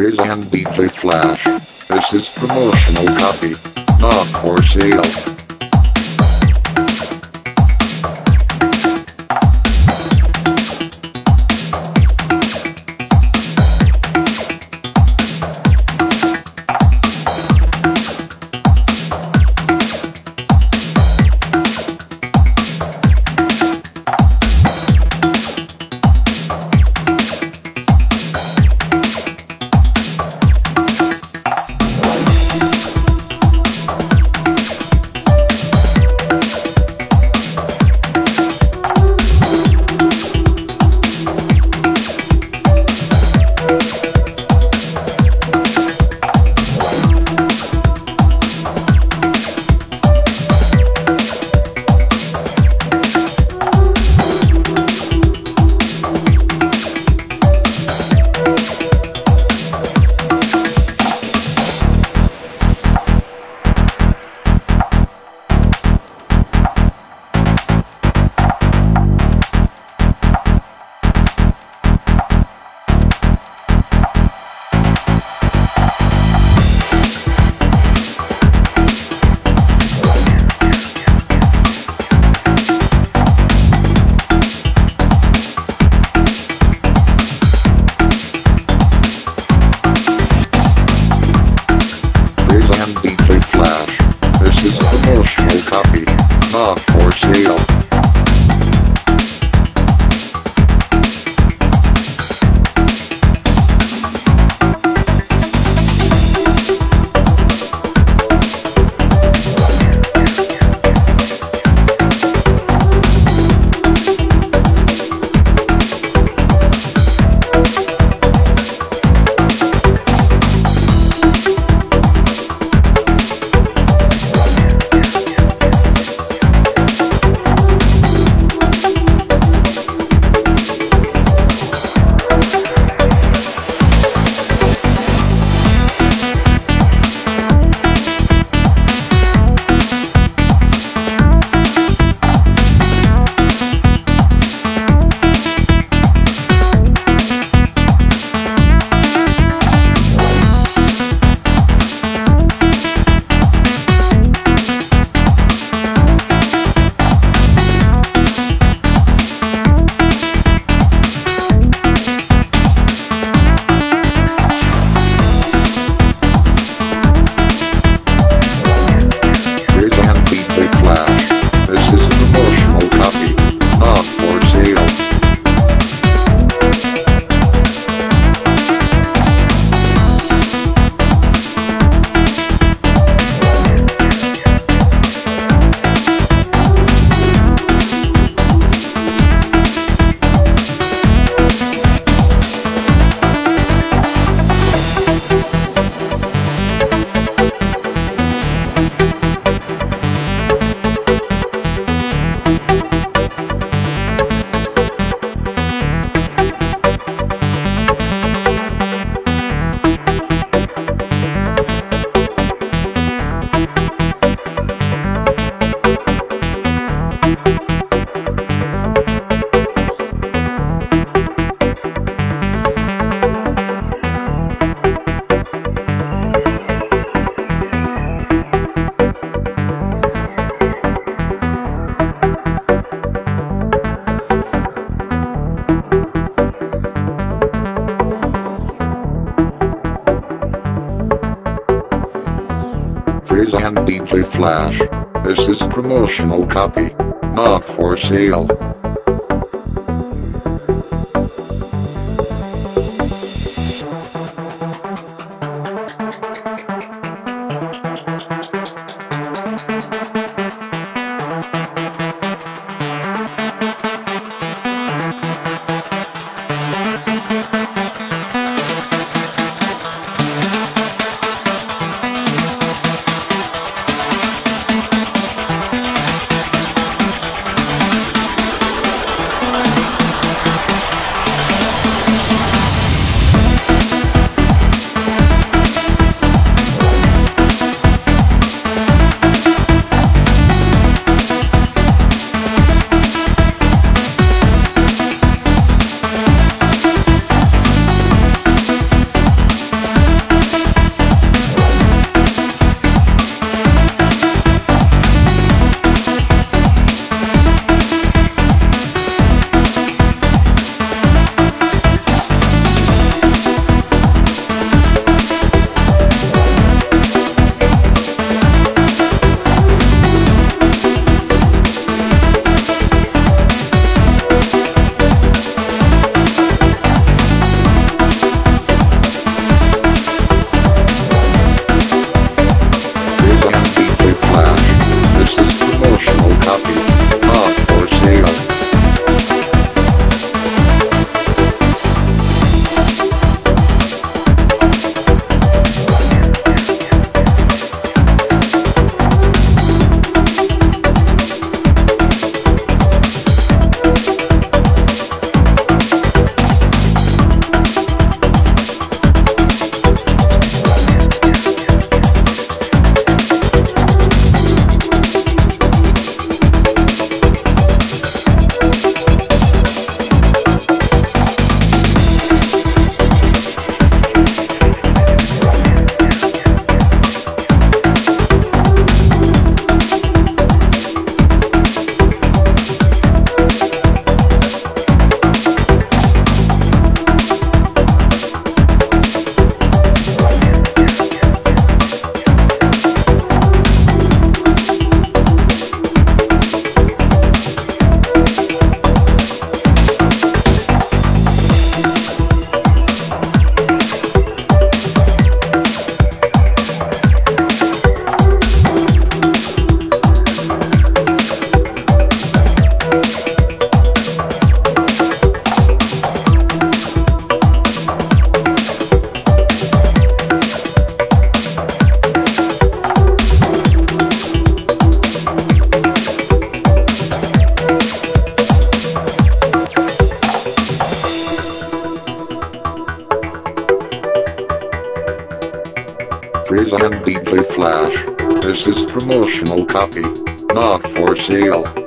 Present DJ Flash. This is promotional copy, not for sale. Not Present DJ Flash. This is promotional copy, not for sale. This is promotional copy. Not for sale.